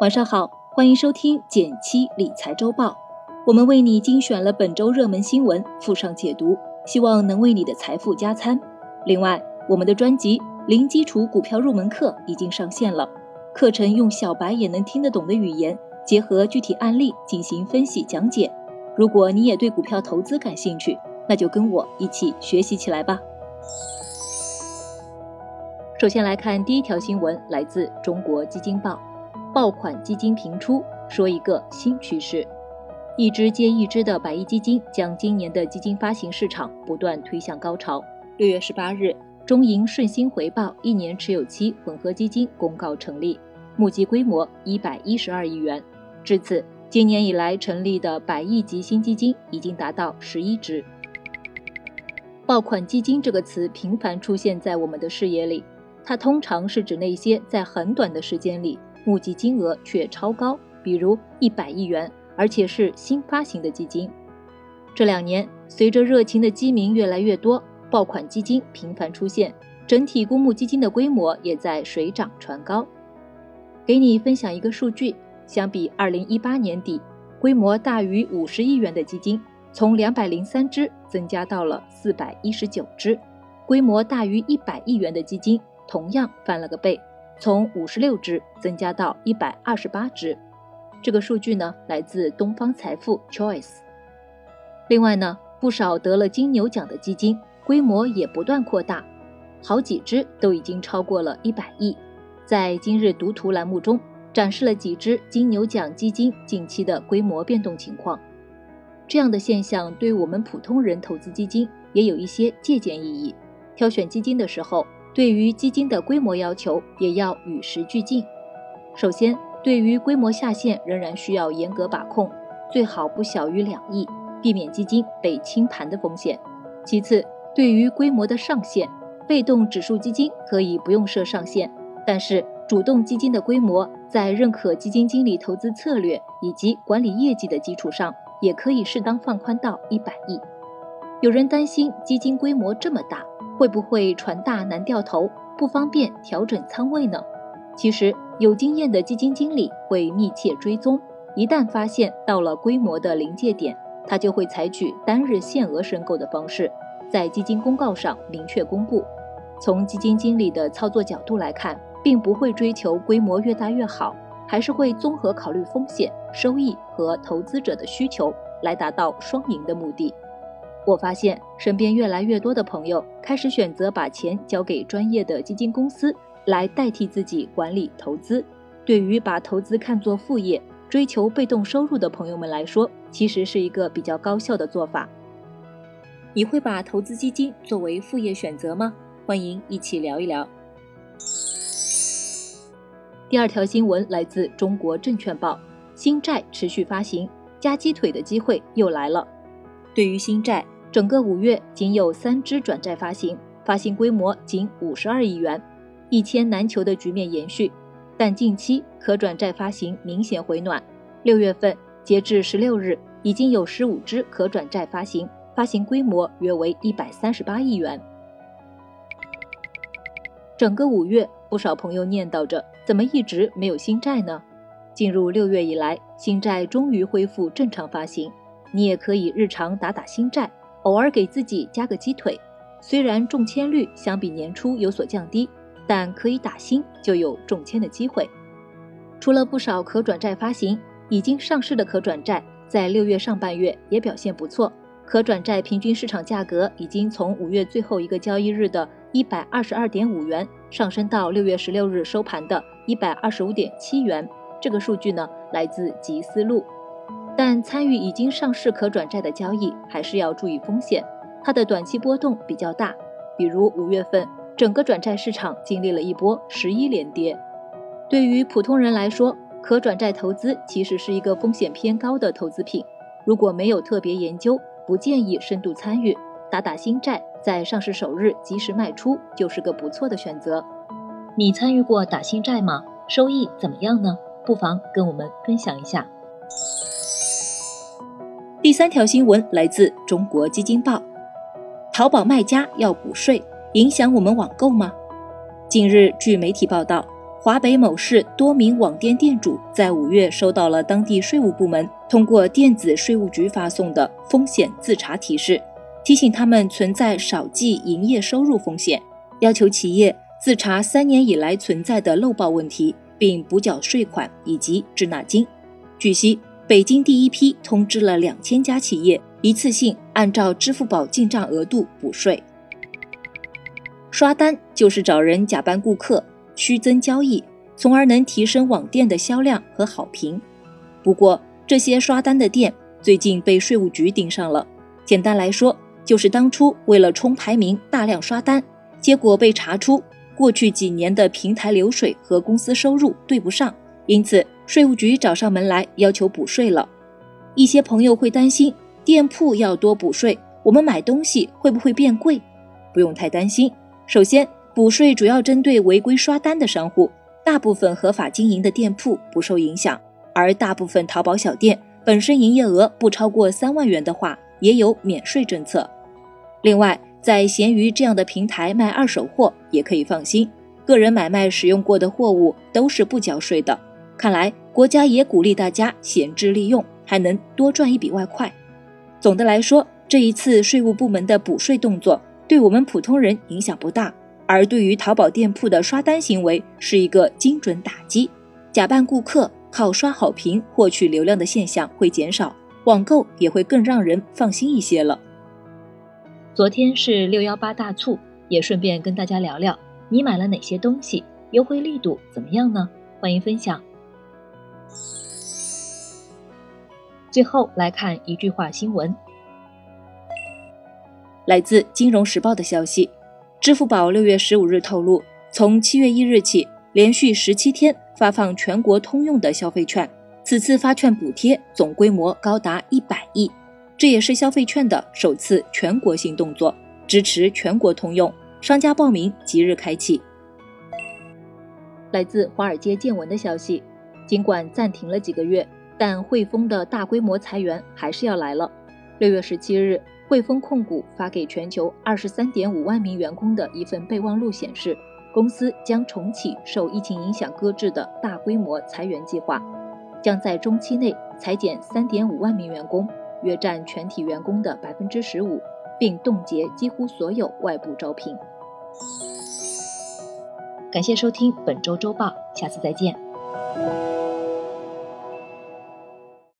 晚上好，欢迎收听减七理财周报。我们为你精选了本周热门新闻，附上解读，希望能为你的财富加餐。另外，我们的专辑《零基础股票入门课》已经上线了，课程用小白也能听得懂的语言，结合具体案例进行分析讲解。如果你也对股票投资感兴趣，那就跟我一起学习起来吧。首先来看第一条新闻，来自中国基金报。爆款基金频出，说一个新趋势，一支接一支的百亿基金将今年的基金发行市场不断推向高潮。六月十八日，中银顺鑫回报一年持有期混合基金公告成立，募集规模一百一十二亿元。至此，今年以来成立的百亿级新基金已经达到十一只。爆款基金这个词频繁出现在我们的视野里，它通常是指那些在很短的时间里。募集金额却超高，比如一百亿元，而且是新发行的基金。这两年，随着热情的基民越来越多，爆款基金频繁出现，整体公募基金的规模也在水涨船高。给你分享一个数据：相比二零一八年底，规模大于五十亿元的基金，从两百零三只增加到了四百一十九只；规模大于一百亿元的基金，同样翻了个倍。从五十六只增加到一百二十八只，这个数据呢来自东方财富 Choice。另外呢，不少得了金牛奖的基金规模也不断扩大，好几只都已经超过了一百亿。在今日读图栏目中展示了几只金牛奖基金近期的规模变动情况。这样的现象对我们普通人投资基金也有一些借鉴意义。挑选基金的时候。对于基金的规模要求也要与时俱进。首先，对于规模下限仍然需要严格把控，最好不小于两亿，避免基金被清盘的风险。其次，对于规模的上限，被动指数基金可以不用设上限，但是主动基金的规模在认可基金经理投资策略以及管理业绩的基础上，也可以适当放宽到一百亿。有人担心基金规模这么大。会不会船大难掉头，不方便调整仓位呢？其实有经验的基金经理会密切追踪，一旦发现到了规模的临界点，他就会采取单日限额申购的方式，在基金公告上明确公布。从基金经理的操作角度来看，并不会追求规模越大越好，还是会综合考虑风险、收益和投资者的需求，来达到双赢的目的。我发现身边越来越多的朋友开始选择把钱交给专业的基金公司来代替自己管理投资。对于把投资看作副业、追求被动收入的朋友们来说，其实是一个比较高效的做法。你会把投资基金作为副业选择吗？欢迎一起聊一聊。第二条新闻来自中国证券报：新债持续发行，加鸡腿的机会又来了。对于新债。整个五月仅有三只转债发行，发行规模仅五十二亿元，一千难求的局面延续。但近期可转债发行明显回暖，六月份截至十六日，已经有十五只可转债发行，发行规模约为一百三十八亿元。整个五月，不少朋友念叨着，怎么一直没有新债呢？进入六月以来，新债终于恢复正常发行，你也可以日常打打新债。偶尔给自己加个鸡腿，虽然中签率相比年初有所降低，但可以打新就有中签的机会。除了不少可转债发行，已经上市的可转债在六月上半月也表现不错，可转债平均市场价格已经从五月最后一个交易日的一百二十二点五元上升到六月十六日收盘的一百二十五点七元。这个数据呢，来自集思路。但参与已经上市可转债的交易，还是要注意风险，它的短期波动比较大。比如五月份，整个转债市场经历了一波十一连跌。对于普通人来说，可转债投资其实是一个风险偏高的投资品。如果没有特别研究，不建议深度参与。打打新债，在上市首日及时卖出，就是个不错的选择。你参与过打新债吗？收益怎么样呢？不妨跟我们分享一下。第三条新闻来自中国基金报：淘宝卖家要补税，影响我们网购吗？近日，据媒体报道，华北某市多名网店店主在五月收到了当地税务部门通过电子税务局发送的风险自查提示，提醒他们存在少计营业收入风险，要求企业自查三年以来存在的漏报问题，并补缴税款以及滞纳金。据悉，北京第一批通知了两千家企业，一次性按照支付宝进账额度补税。刷单就是找人假扮顾客，虚增交易，从而能提升网店的销量和好评。不过，这些刷单的店最近被税务局盯上了。简单来说，就是当初为了冲排名大量刷单，结果被查出过去几年的平台流水和公司收入对不上，因此税务局找上门来要求补税了。一些朋友会担心，店铺要多补税，我们买东西会不会变贵？不用太担心。首先，补税主要针对违规刷单的商户，大部分合法经营的店铺不受影响，而大部分淘宝小店本身营业额不超过三万元的话，也有免税政策。另外，在闲鱼这样的平台卖二手货也可以放心，个人买卖使用过的货物都是不交税的。看来国家也鼓励大家闲置利用，还能多赚一笔外快。总的来说，这一次税务部门的补税动作。对我们普通人影响不大，而对于淘宝店铺的刷单行为是一个精准打击，假扮顾客靠刷好评获取流量的现象会减少，网购也会更让人放心一些了。昨天是六幺八大促，也顺便跟大家聊聊你买了哪些东西，优惠力度怎么样呢？欢迎分享。最后来看一句话新闻。来自《金融时报》的消息，支付宝六月十五日透露，从七月一日起，连续十七天发放全国通用的消费券。此次发券补贴总规模高达一百亿，这也是消费券的首次全国性动作，支持全国通用。商家报名即日开启。来自华尔街见闻的消息，尽管暂停了几个月，但汇丰的大规模裁员还是要来了。六月十七日。汇丰控股发给全球二十三点五万名员工的一份备忘录显示，公司将重启受疫情影响搁置的大规模裁员计划，将在中期内裁减三点五万名员工，约占全体员工的百分之十五，并冻结几乎所有外部招聘。感谢收听本周周报，下次再见。